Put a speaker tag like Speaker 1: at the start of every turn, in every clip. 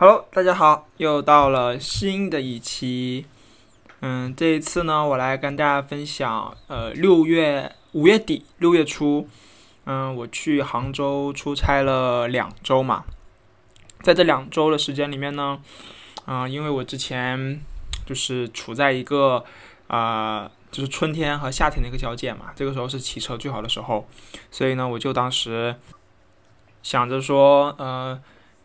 Speaker 1: Hello，大家好，又到了新的一期。嗯，这一次呢，我来跟大家分享，呃，六月五月底六月初，嗯，我去杭州出差了两周嘛。在这两周的时间里面呢，嗯，因为我之前就是处在一个啊，就是春天和夏天的一个交界嘛，这个时候是骑车最好的时候，所以呢，我就当时想着说，呃。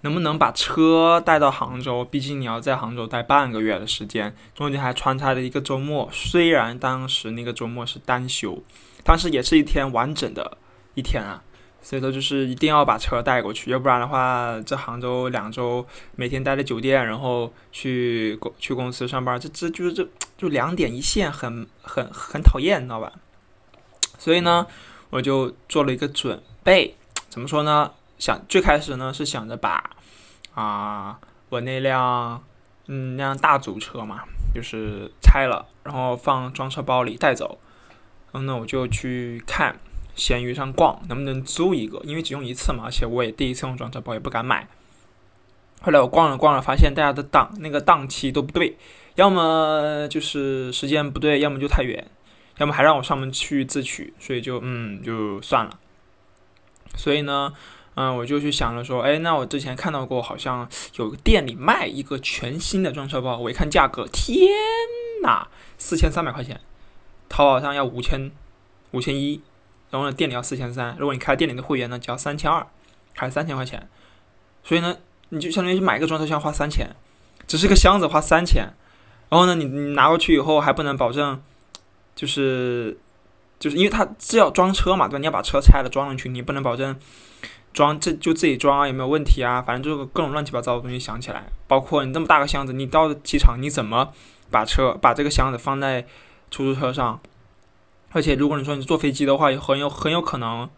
Speaker 1: 能不能把车带到杭州？毕竟你要在杭州待半个月的时间，中间还穿插着一个周末。虽然当时那个周末是单休，但是也是一天完整的一天啊。所以说就是一定要把车带过去，要不然的话，这杭州两周每天待在酒店，然后去公去公司上班，这这就是这就两点一线，很很很讨厌，你知道吧？所以呢，我就做了一个准备，怎么说呢？想最开始呢是想着把。啊，我那辆嗯那辆大组车嘛，就是拆了，然后放装车包里带走。然后呢，我就去看闲鱼上逛，能不能租一个，因为只用一次嘛，而且我也第一次用装车包，也不敢买。后来我逛了逛了，发现大家的档那个档期都不对，要么就是时间不对，要么就太远，要么还让我上门去自取，所以就嗯就算了。所以呢。嗯，我就去想了说，哎，那我之前看到过，好像有个店里卖一个全新的装车包，我一看价格，天呐，四千三百块钱，淘宝上要五千五千一，然后呢店里要四千三，如果你开店里的会员呢，只要三千二，还是三千块钱，所以呢，你就相当于买一个装车箱花三千，只是个箱子花三千，然后呢，你你拿过去以后还不能保证，就是就是因为它是要装车嘛，对吧？你要把车拆了装上去，你不能保证。装这就自己装啊，有没有问题啊？反正就是各种乱七八糟的东西想起来，包括你这么大个箱子，你到机场你怎么把车把这个箱子放在出租车上？而且如果你说你坐飞机的话，很有很有可能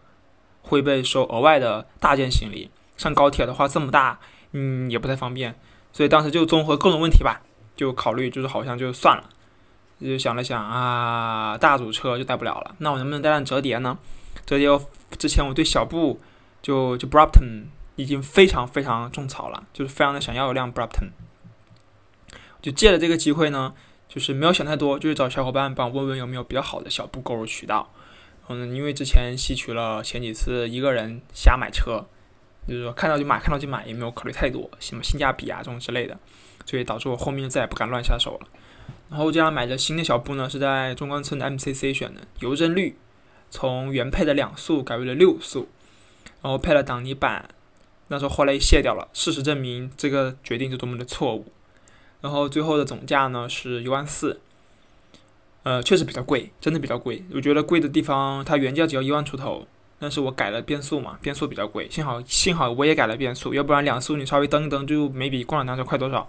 Speaker 1: 会被收额外的大件行李。上高铁的话这么大，嗯，也不太方便。所以当时就综合各种问题吧，就考虑就是好像就算了，就想了想啊，大组车就带不了了，那我能不能带辆折叠呢？折叠之前我对小布。就就 Brompton 已经非常非常种草了，就是非常的想要一辆 Brompton。就借着这个机会呢，就是没有想太多，就是找小伙伴帮我问问有没有比较好的小布购入渠道。嗯，因为之前吸取了前几次一个人瞎买车，就是说看到就买，看到就买，也没有考虑太多什么性价比啊这种之类的，所以导致我后面再也不敢乱下手了。然后这样买的新的小布呢，是在中关村的 MCC 选的，油帧率从原配的两速改为了六速。然后配了挡泥板，那时候后来卸掉了。事实证明，这个决定是多么的错误。然后最后的总价呢是一万四，呃，确实比较贵，真的比较贵。我觉得贵的地方，它原价只要一万出头，但是我改了变速嘛，变速比较贵。幸好幸好我也改了变速，要不然两速你稍微蹬一蹬就没比共享单车快多少。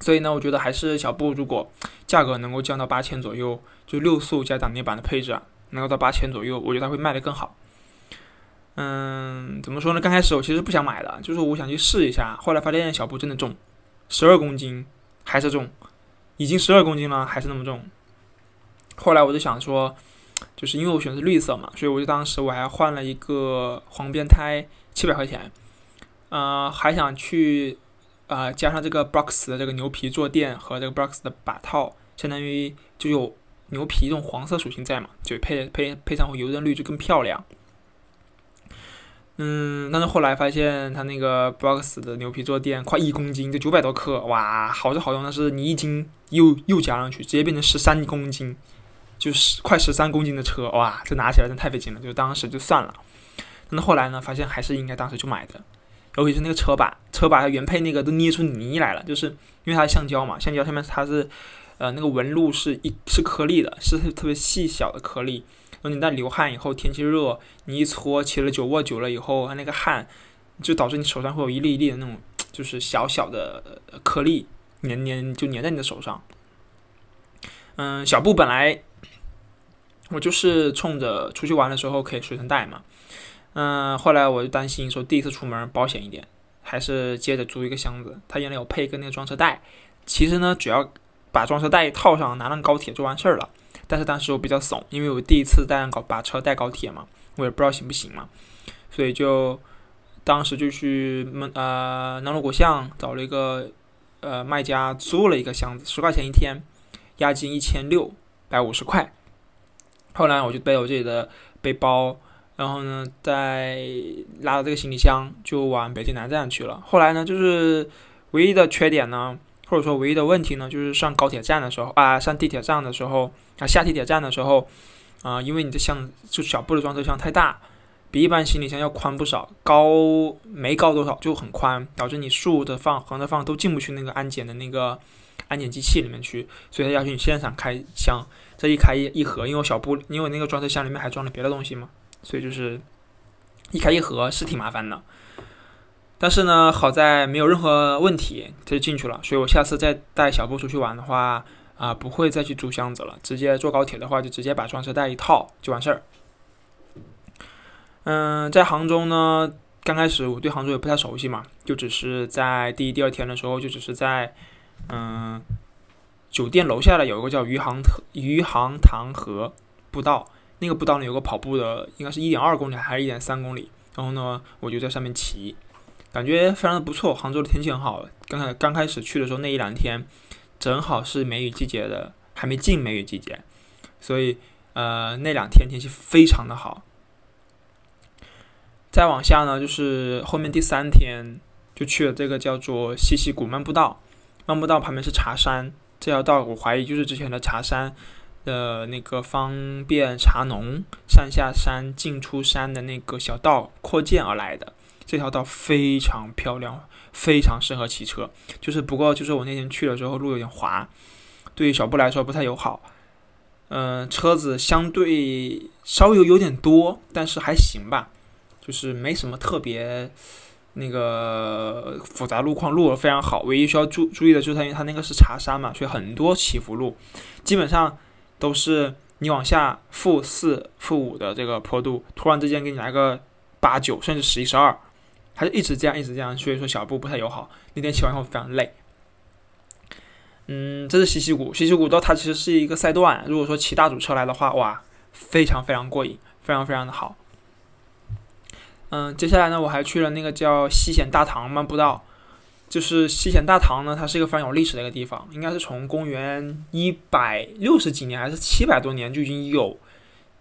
Speaker 1: 所以呢，我觉得还是小布如果价格能够降到八千左右，就六速加挡泥板的配置啊，能够到八千左右，我觉得它会卖得更好。嗯，怎么说呢？刚开始我其实不想买的，就是我想去试一下。后来发现小布真的重，十二公斤还是重，已经十二公斤了还是那么重。后来我就想说，就是因为我选的是绿色嘛，所以我就当时我还换了一个黄边胎，七百块钱。呃，还想去啊加上这个 Box 的这个牛皮坐垫和这个 Box 的把套，相当于就有牛皮这种黄色属性在嘛，就配配配上油灯绿就更漂亮。嗯，但是后来发现它那个 box 的牛皮坐垫快一公斤，就九百多克，哇，好是好用，但是你一斤又又加上去，直接变成十三公斤，就是快十三公斤的车，哇，这拿起来真太费劲了，就当时就算了。但是后来呢，发现还是应该当时就买的，尤其是那个车把，车把它原配那个都捏出泥来了，就是因为它是橡胶嘛，橡胶上面它是，呃，那个纹路是一是颗粒的，是特别细小的颗粒。然后你在流汗以后，天气热，你一搓，骑了久握久了以后，它那个汗就导致你手上会有一粒一粒的那种，就是小小的颗粒粘粘就粘在你的手上。嗯，小布本来我就是冲着出去玩的时候可以随身带嘛。嗯，后来我就担心说第一次出门保险一点，还是接着租一个箱子。它原来有配一个那个装车袋，其实呢，只要把装车袋套上，拿上高铁就完事儿了。但是当时我比较怂，因为我第一次带高把车带高铁嘛，我也不知道行不行嘛，所以就当时就去门呃南锣鼓巷找了一个呃卖家租了一个箱子，十块钱一天，押金一千六百五十块。后来我就背我自己的背包，然后呢再拉着这个行李箱就往北京南站去了。后来呢，就是唯一的缺点呢，或者说唯一的问题呢，就是上高铁站的时候啊，上地铁站的时候啊，下地铁站的时候啊，因为你的箱就小布的装车箱太大。比一般行李箱要宽不少，高没高多少就很宽，导致你竖着放、横着放都进不去那个安检的那个安检机器里面去，所以他要求你现场开箱。这一开一一盒，因为我小布，因为那个装车箱里面还装了别的东西嘛，所以就是一开一盒是挺麻烦的。但是呢，好在没有任何问题，他就进去了。所以我下次再带小布出去玩的话，啊，不会再去租箱子了，直接坐高铁的话就直接把装车带一套就完事儿。嗯，在杭州呢，刚开始我对杭州也不太熟悉嘛，就只是在第一、第二天的时候，就只是在嗯酒店楼下的有一个叫余杭余杭塘河步道，那个步道呢有个跑步的，应该是一点二公里还是一点三公里，然后呢我就在上面骑，感觉非常的不错。杭州的天气很好，刚开刚开始去的时候那一两天正好是梅雨季节的，还没进梅雨季节，所以呃那两天天气非常的好。再往下呢，就是后面第三天就去了这个叫做西溪谷漫步道。漫步道旁边是茶山，这条道我怀疑就是之前的茶山的那个方便茶农上下山进出山的那个小道扩建而来的。这条道非常漂亮，非常适合骑车。就是不过就是我那天去的时候路有点滑，对于小布来说不太友好。嗯，车子相对稍微有有点多，但是还行吧。就是没什么特别那个复杂路况，路非常好。唯一需要注注意的就是它，因为它那个是茶山嘛，所以很多起伏路，基本上都是你往下负四、负五的这个坡度，突然之间给你来个八九，甚至十一、十二，它就一直这样，一直这样。所以说小步不太友好。那天骑完后非常累。嗯，这是西溪谷，西溪谷道它其实是一个赛段。如果说骑大组车来的话，哇，非常非常过瘾，非常非常的好。嗯，接下来呢，我还去了那个叫西显大唐漫步道。就是西显大唐呢，它是一个非常有历史的一个地方，应该是从公元一百六十几年还是七百多年就已经有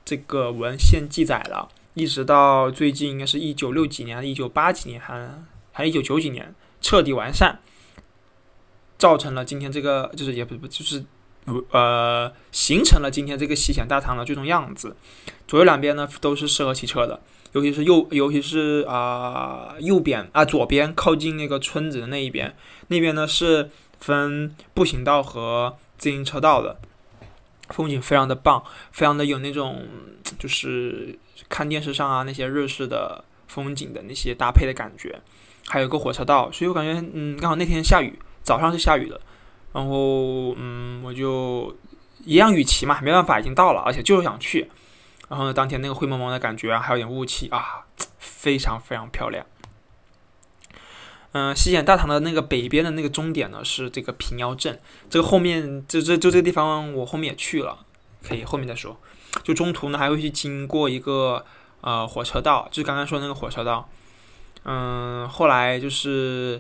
Speaker 1: 这个文献记载了，一直到最近应该是一九六几年、一九八几年还还一九九几年彻底完善，造成了今天这个就是也不不就是呃形成了今天这个西显大唐的最终样子。左右两边呢都是适合骑车的。尤其是右，尤其是啊右边啊左边靠近那个村子的那一边，那边呢是分步行道和自行车道的，风景非常的棒，非常的有那种就是看电视上啊那些日式的风景的那些搭配的感觉，还有个火车道，所以我感觉嗯刚好那天下雨，早上是下雨的，然后嗯我就一样雨骑嘛，没办法已经到了，而且就是想去。然后呢，当天那个灰蒙蒙的感觉啊，还有点雾气啊，非常非常漂亮。嗯，西显大唐的那个北边的那个终点呢是这个平遥镇，这个后面就这就这个地方我后面也去了，可以后面再说。就中途呢还会去经过一个呃火车道，就刚刚说那个火车道。嗯，后来就是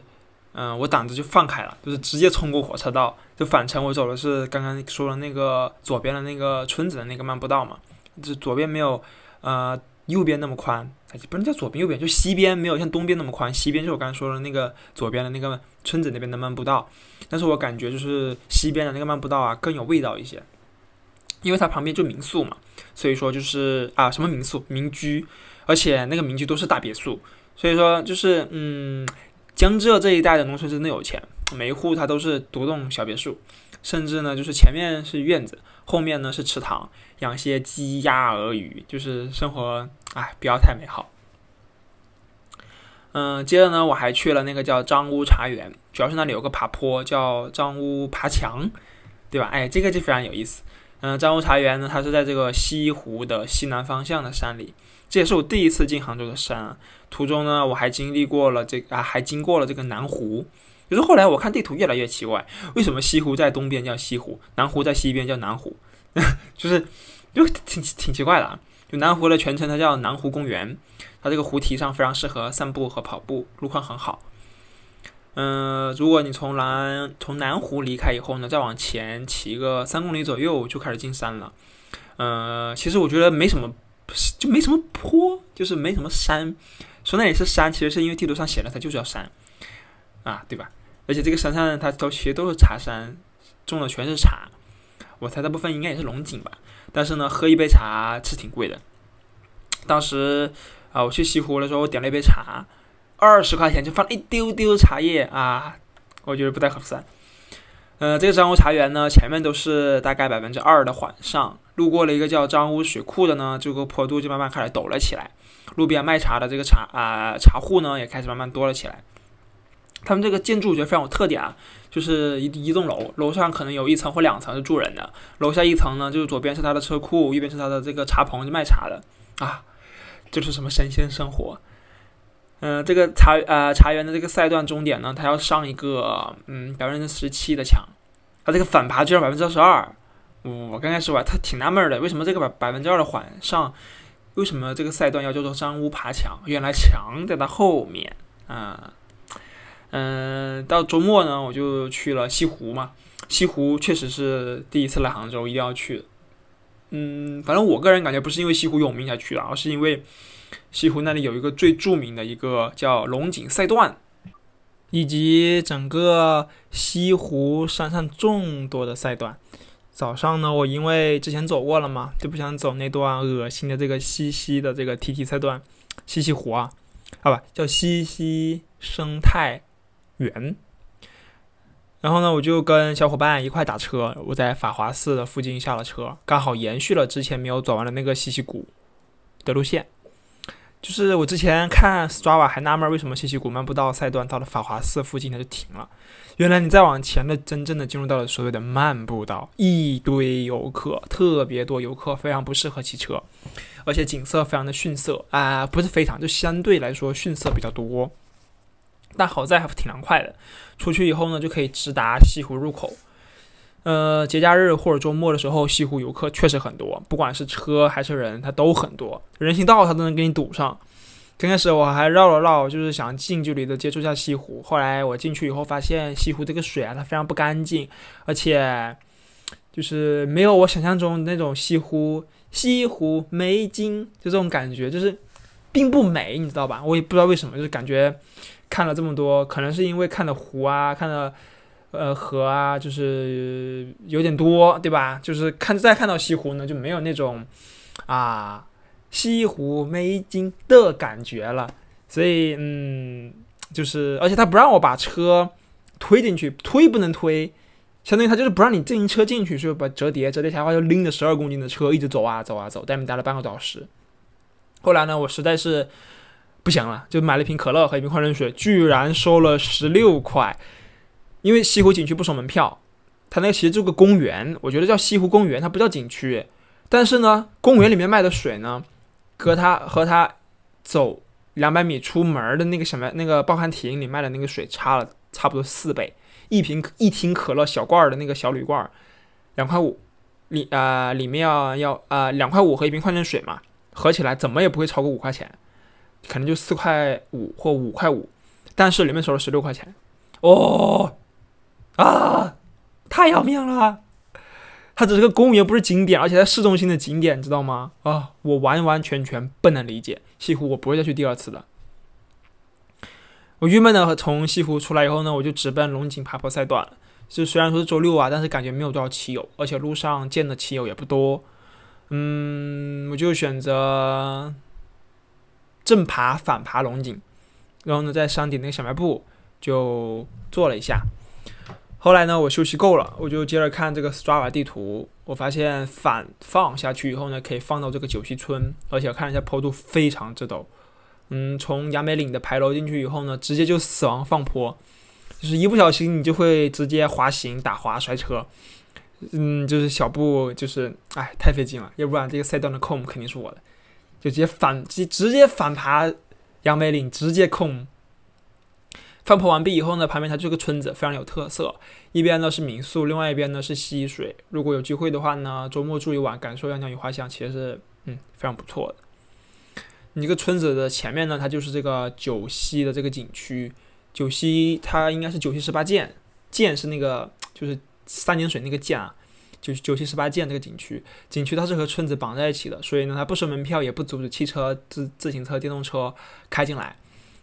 Speaker 1: 嗯我胆子就放开了，就是直接冲过火车道，就返程我走的是刚刚说的那个左边的那个村子的那个漫步道嘛。这左边没有，呃，右边那么宽，不能叫左边右边，就西边没有像东边那么宽。西边就我刚才说的那个左边的那个村子那边的漫步道，但是我感觉就是西边的那个漫步道啊更有味道一些，因为它旁边就民宿嘛，所以说就是啊什么民宿？民居，而且那个民居都是大别墅，所以说就是嗯，江浙这一带的农村真的有钱，每一户它都是独栋小别墅，甚至呢就是前面是院子。后面呢是池塘，养些鸡鸭鹅鱼，就是生活，哎，不要太美好。嗯，接着呢，我还去了那个叫张屋茶园，主要是那里有个爬坡叫张屋爬墙，对吧？哎，这个就非常有意思。嗯，张屋茶园呢，它是在这个西湖的西南方向的山里，这也是我第一次进杭州的山。途中呢，我还经历过了这啊，还经过了这个南湖。就是后来我看地图越来越奇怪，为什么西湖在东边叫西湖，南湖在西边叫南湖？就是就挺挺奇怪的啊。就南湖的全称它叫南湖公园，它这个湖堤上非常适合散步和跑步，路况很好。嗯，如果你从南从南湖离开以后呢，再往前骑个三公里左右就开始进山了。呃，其实我觉得没什么，就没什么坡，就是没什么山。说那里是山，其实是因为地图上写了它就是要山啊，对吧？而且这个山上它都其实都是茶山，种的全是茶。我猜大部分应该也是龙井吧。但是呢，喝一杯茶是挺贵的。当时啊，我去西湖的时候，我点了一杯茶。二十块钱就放了一丢丢茶叶啊，我觉得不太合算。呃，这个张屋茶园呢，前面都是大概百分之二的缓上，路过了一个叫张屋水库的呢，这个坡度就慢慢开始陡了起来。路边卖茶的这个茶啊茶户呢，也开始慢慢多了起来。他们这个建筑我觉得非常有特点啊，就是一一栋楼，楼上可能有一层或两层是住人的，楼下一层呢，就是左边是他的车库，右边是他的这个茶棚，就卖茶的啊，就是什么神仙生活。嗯，这个茶呃茶园的这个赛段终点呢，它要上一个嗯百分之十七的墙，它这个反爬居然百分之二十二。我刚开始吧，他挺纳闷的，为什么这个百百分之二的缓上，为什么这个赛段要叫做山屋爬墙？原来墙在它后面啊。嗯到周末呢，我就去了西湖嘛。西湖确实是第一次来杭州，一定要去。嗯，反正我个人感觉不是因为西湖有名才去的，而是因为。西湖那里有一个最著名的一个叫龙井赛段，以及整个西湖山上众多的赛段。早上呢，我因为之前走过了嘛，就不想走那段恶心的这个西溪的这个 T T 赛段，西溪湖啊，好吧，叫西溪生态园。然后呢，我就跟小伙伴一块打车，我在法华寺的附近下了车，刚好延续了之前没有走完的那个西溪谷的路线。就是我之前看 Strava 还纳闷为什么西溪谷漫步道赛段到了法华寺附近它就停了，原来你再往前的真正的进入到了所谓的漫步道，一堆游客，特别多游客，非常不适合骑车，而且景色非常的逊色啊，不是非常，就相对来说逊色比较多，但好在还挺凉快的，出去以后呢就可以直达西湖入口。呃，节假日或者周末的时候，西湖游客确实很多，不管是车还是人，它都很多。人行道它都能给你堵上。刚开始我还绕了绕，就是想近距离的接触一下西湖。后来我进去以后，发现西湖这个水啊，它非常不干净，而且就是没有我想象中那种西湖西湖美景就这种感觉，就是并不美，你知道吧？我也不知道为什么，就是感觉看了这么多，可能是因为看的湖啊，看的。呃，河啊，就是有点多，对吧？就是看再看到西湖呢，就没有那种啊西湖美景的感觉了。所以，嗯，就是而且他不让我把车推进去，推不能推，相当于他就是不让你自行车进去，就把折叠折叠起来的话，就拎着十二公斤的车一直走啊走啊走，带你待了半个多小时。后来呢，我实在是不行了，就买了一瓶可乐和一瓶矿泉水，居然收了十六块。因为西湖景区不收门票，它那个其实就个公园，我觉得叫西湖公园，它不叫景区。但是呢，公园里面卖的水呢，和它和它走两百米出门的那个什么那个报刊亭里卖的那个水差了差不多四倍。一瓶一听可乐小罐的那个小铝罐，两块五，里啊里面要要啊两块五和一瓶矿泉水嘛，合起来怎么也不会超过五块钱，可能就四块五或五块五，但是里面收了十六块钱，哦。啊，太要命了！它只是个公园，不是景点，而且在市中心的景点，知道吗？啊，我完完全全不能理解。西湖我不会再去第二次的。我郁闷的从西湖出来以后呢，我就直奔龙井爬坡赛段。就虽然说是周六啊，但是感觉没有多少骑友，而且路上见的骑友也不多。嗯，就选择正爬、反爬龙井，然后呢，在山顶那个小卖部就坐了一下。后来呢，我休息够了，我就接着看这个 Strava 地图。我发现反放下去以后呢，可以放到这个九溪村，而且看一下坡度非常之陡。嗯，从杨梅岭的牌楼进去以后呢，直接就死亡放坡，就是一不小心你就会直接滑行打滑摔车。嗯，就是小步就是哎太费劲了，要不然这个赛段的控肯定是我的，就直接反直直接反爬杨梅岭，直接控。放坡完毕以后呢，旁边它就是个村子，非常有特色。一边呢是民宿，另外一边呢是溪水。如果有机会的话呢，周末住一晚，感受阳江雨花香，其实是嗯，非常不错的。你这个村子的前面呢，它就是这个九溪的这个景区。九溪它应该是九溪十八涧，涧是那个就是三点水那个涧啊，就是九溪十八涧这个景区。景区它是和村子绑在一起的，所以呢，它不收门票，也不阻止汽车、自自行车、电动车开进来。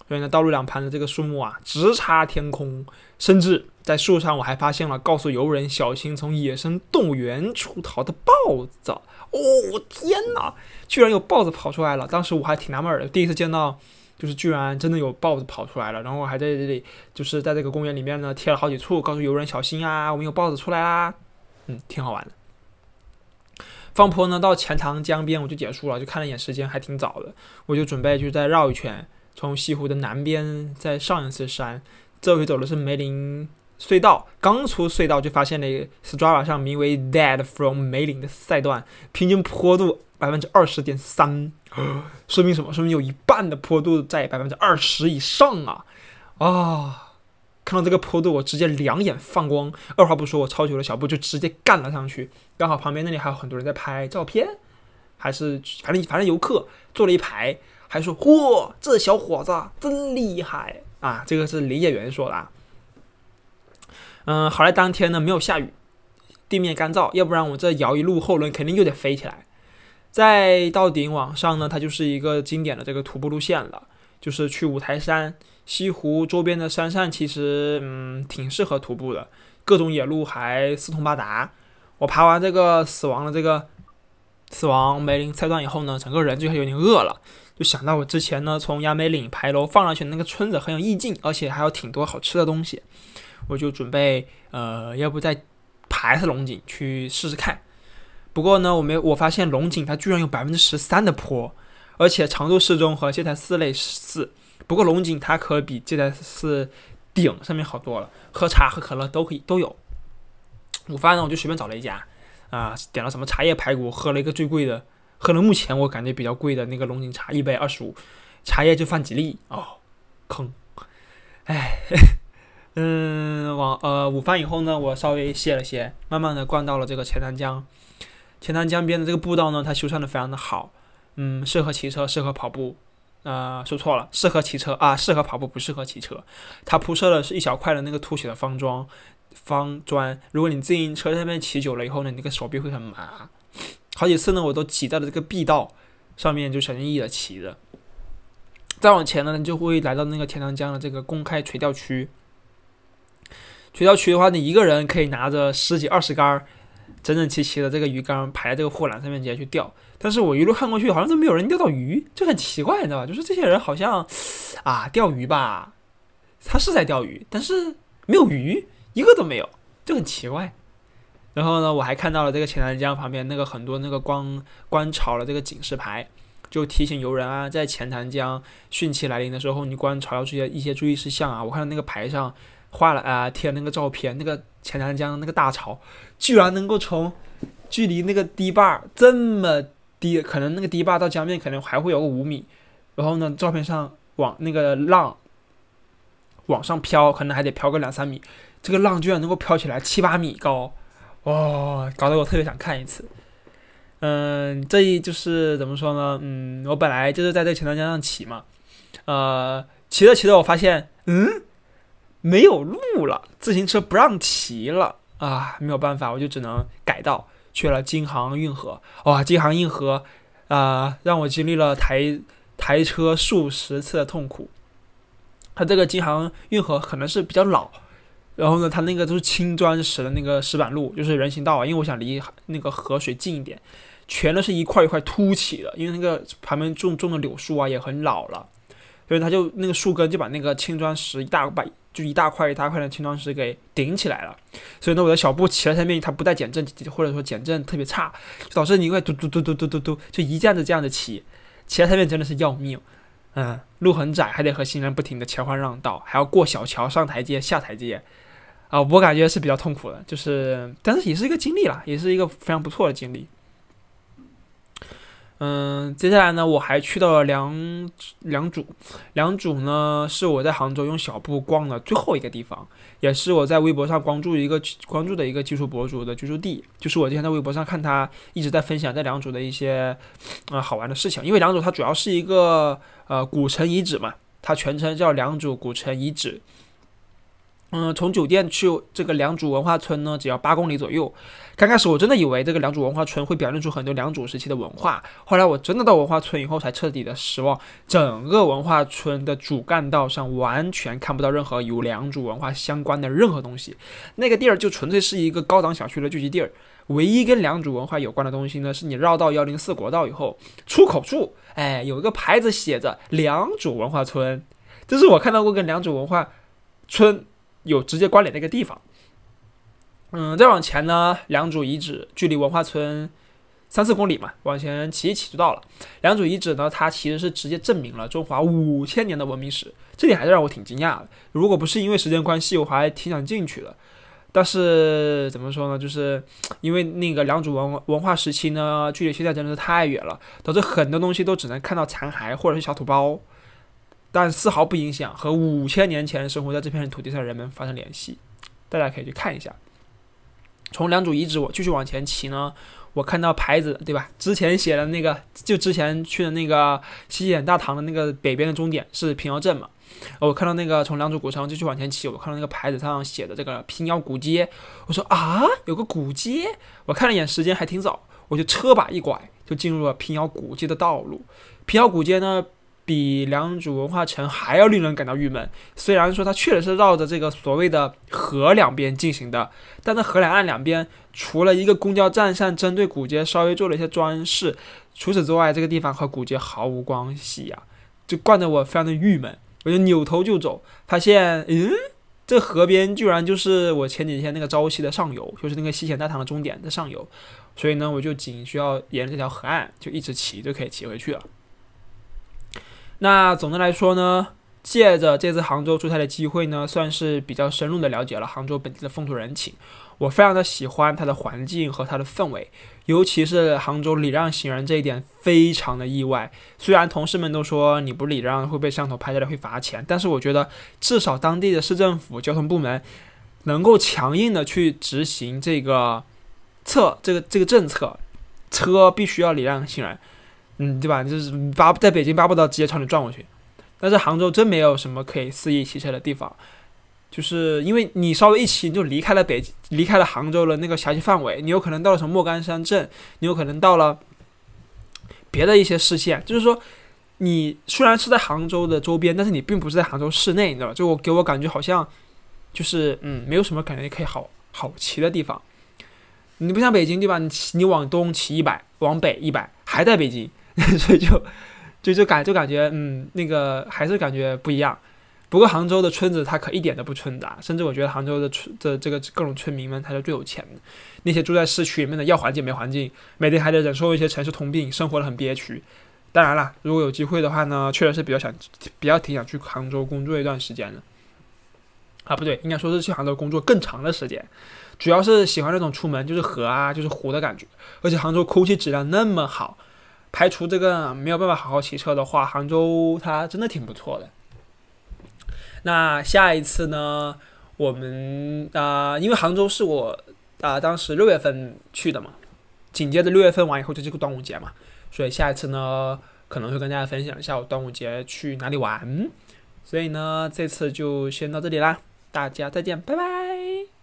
Speaker 1: 所以呢，道路两旁的这个树木啊，直插天空，甚至在树上我还发现了告诉游人小心从野生动物园出逃的豹子。哦天哪，居然有豹子跑出来了！当时我还挺纳闷的，第一次见到，就是居然真的有豹子跑出来了。然后我还在这里，就是在这个公园里面呢贴了好几处，告诉游人小心啊，我们有豹子出来啦。嗯，挺好玩的。放坡呢到钱塘江边我就结束了，就看了一眼时间还挺早的，我就准备就再绕一圈。从西湖的南边再上一次山，这回走的是梅林隧道。刚出隧道就发现了一个 Strava 上名为 “Dead from 梅林”的赛段，平均坡度百分之二十点三，说明什么？说明有一半的坡度在百分之二十以上啊！啊，看到这个坡度，我直接两眼放光，二话不说，我抄起了小步就直接干了上去。刚好旁边那里还有很多人在拍照片，还是反正反正游客坐了一排。还说嚯，这小伙子真厉害啊！这个是林业员说的。嗯，好在当天呢没有下雨，地面干燥，要不然我这摇一路后轮肯定又得飞起来。再到顶往上呢，它就是一个经典的这个徒步路线了，就是去五台山、西湖周边的山上，其实嗯挺适合徒步的，各种野路还四通八达。我爬完这个死亡的这个死亡梅林赛段以后呢，整个人就有点饿了。就想到我之前呢，从亚美岭牌楼放上去那个村子很有意境，而且还有挺多好吃的东西，我就准备呃，要不再爬一次龙井去试试看。不过呢，我没我发现龙井它居然有百分之十三的坡，而且长度适中和这台四类似。不过龙井它可比这台四顶上面好多了，喝茶喝可乐都可以都有。午饭呢，我就随便找了一家啊，点了什么茶叶排骨，喝了一个最贵的。喝了目前我感觉比较贵的那个龙井茶，一杯二十五，茶叶就放几粒哦，坑，哎，嗯，往呃午饭以后呢，我稍微歇了歇，慢慢的逛到了这个钱塘江，钱塘江边的这个步道呢，它修缮的非常的好，嗯，适合骑车，适合跑步，啊，说错了，适合骑车啊，适合跑步，不适合骑车，它铺设的是一小块的那个凸起的方砖，方砖，如果你自行车上面骑久了以后呢，你那个手臂会很麻。好几次呢，我都挤在了这个壁道上面，就小心翼翼的骑着。再往前呢，你就会来到那个钱塘江的这个公开垂钓区。垂钓区的话，你一个人可以拿着十几二十杆整整齐齐的这个鱼竿排在这个护栏上面直接去钓。但是我一路看过去，好像都没有人钓到鱼，就很奇怪，你知道吧？就是这些人好像啊，钓鱼吧，他是在钓鱼，但是没有鱼，一个都没有，就很奇怪。然后呢，我还看到了这个钱塘江旁边那个很多那个观观潮的这个警示牌，就提醒游人啊，在钱塘江汛期来临的时候，你观潮要注意一些注意事项啊。我看到那个牌上画了啊，贴那个照片，那个钱塘江那个大潮，居然能够从距离那个堤坝这么低，可能那个堤坝到江面可能还会有个五米，然后呢，照片上往那个浪往上飘，可能还得飘个两三米，这个浪居然能够飘起来七八米高。哇，搞得我特别想看一次。嗯，这一就是怎么说呢？嗯，我本来就是在这钱塘江上骑嘛，呃，骑着骑着我发现，嗯，没有路了，自行车不让骑了啊，没有办法，我就只能改道去了京杭运河。哇，京杭运河啊，让我经历了抬抬车数十次的痛苦。它这个京杭运河可能是比较老。然后呢，它那个都是青砖石的那个石板路，就是人行道啊。因为我想离那个河水近一点，全都是一块一块凸起的。因为那个旁边种种的柳树啊也很老了，所以它就那个树根就把那个青砖石一大把就一大块一大块的青砖石给顶起来了。所以呢，我的小步骑在上面，它不带减震，或者说减震特别差，就导致你会嘟嘟嘟嘟嘟嘟嘟，就一这样子这样子骑，骑在上面真的是要命。嗯，路很窄，还得和行人不停的切换让道，还要过小桥、上台阶、下台阶。啊，我感觉是比较痛苦的，就是，但是也是一个经历啦，也是一个非常不错的经历。嗯，接下来呢，我还去到了良良渚。良渚呢，是我在杭州用小布逛的最后一个地方，也是我在微博上关注一个关注的一个技术博主的居住地。就是我之前在微博上看他一直在分享在良渚的一些呃好玩的事情。因为良渚它主要是一个呃古城遗址嘛，它全称叫良渚古城遗址。嗯，从酒店去这个良渚文化村呢，只要八公里左右。刚开始我真的以为这个良渚文化村会表现出很多良渚时期的文化，后来我真的到文化村以后才彻底的失望。整个文化村的主干道上完全看不到任何与良渚文化相关的任何东西，那个地儿就纯粹是一个高档小区的聚集地儿。唯一跟良渚文化有关的东西呢，是你绕到幺零四国道以后，出口处，哎，有一个牌子写着良渚文化村，这是我看到过跟良渚文化村。有直接关联的一个地方，嗯，再往前呢，良渚遗址距离文化村三四公里嘛，往前骑一骑就到了。良渚遗址呢，它其实是直接证明了中华五千年的文明史，这点还是让我挺惊讶的。如果不是因为时间关系，我还挺想进去的。但是怎么说呢，就是因为那个良渚文文化时期呢，距离现在真的是太远了，导致很多东西都只能看到残骸或者是小土包。但丝毫不影响和五千年前生活在这片土地上的人们发生联系，大家可以去看一下。从良渚遗址我继续往前骑呢，我看到牌子，对吧？之前写的那个，就之前去的那个西点大唐的那个北边的终点是平遥镇嘛。我看到那个从良渚古城继续往前骑，我看到那个牌子上写的这个平遥古街，我说啊，有个古街。我看了一眼时间还挺早，我就车把一拐就进入了平遥古街的道路。平遥古街呢？比良渚文化城还要令人感到郁闷。虽然说它确实是绕着这个所谓的河两边进行的，但在河两岸两边，除了一个公交站上针对古街稍微做了一些装饰，除此之外，这个地方和古街毫无关系呀，就惯得我非常的郁闷。我就扭头就走，发现，嗯，这河边居然就是我前几天那个朝夕的上游，就是那个西咸大堂的终点的上游。所以呢，我就仅需要沿着这条河岸就一直骑就可以骑回去了。那总的来说呢，借着这次杭州出差的机会呢，算是比较深入的了解了杭州本地的风土人情。我非常的喜欢它的环境和它的氛围，尤其是杭州礼让行人这一点非常的意外。虽然同事们都说你不礼让会被摄像头拍下来会罚钱，但是我觉得至少当地的市政府交通部门能够强硬的去执行这个策这个这个政策，车必须要礼让行人。嗯，对吧？就是巴在北京巴不得直接朝你撞过去，但是杭州真没有什么可以肆意骑车的地方，就是因为你稍微一骑，就离开了北，离开了杭州的那个辖区范围，你有可能到了什么莫干山镇，你有可能到了别的一些市县，就是说，你虽然是在杭州的周边，但是你并不是在杭州市内，你知道吧？就我给我感觉好像就是嗯，没有什么感觉可以好好骑的地方。你不像北京对吧？你骑你往东骑一百，往北一百，还在北京。所以就就就感就感觉嗯，那个还是感觉不一样。不过杭州的村子它可一点都不村杂，甚至我觉得杭州的村的这个各种村民们才是最有钱的。那些住在市区里面的要环境没环境，每天还得忍受一些城市通病，生活的很憋屈。当然了，如果有机会的话呢，确实是比较想比较挺想去杭州工作一段时间的。啊，不对，应该说是去杭州工作更长的时间。主要是喜欢那种出门就是河啊，就是湖的感觉，而且杭州空气质量那么好。排除这个没有办法好好骑车的话，杭州它真的挺不错的。那下一次呢，我们啊，因为杭州是我啊当时六月份去的嘛，紧接着六月份完以后就这个端午节嘛，所以下一次呢可能会跟大家分享一下我端午节去哪里玩。所以呢，这次就先到这里啦，大家再见，拜拜。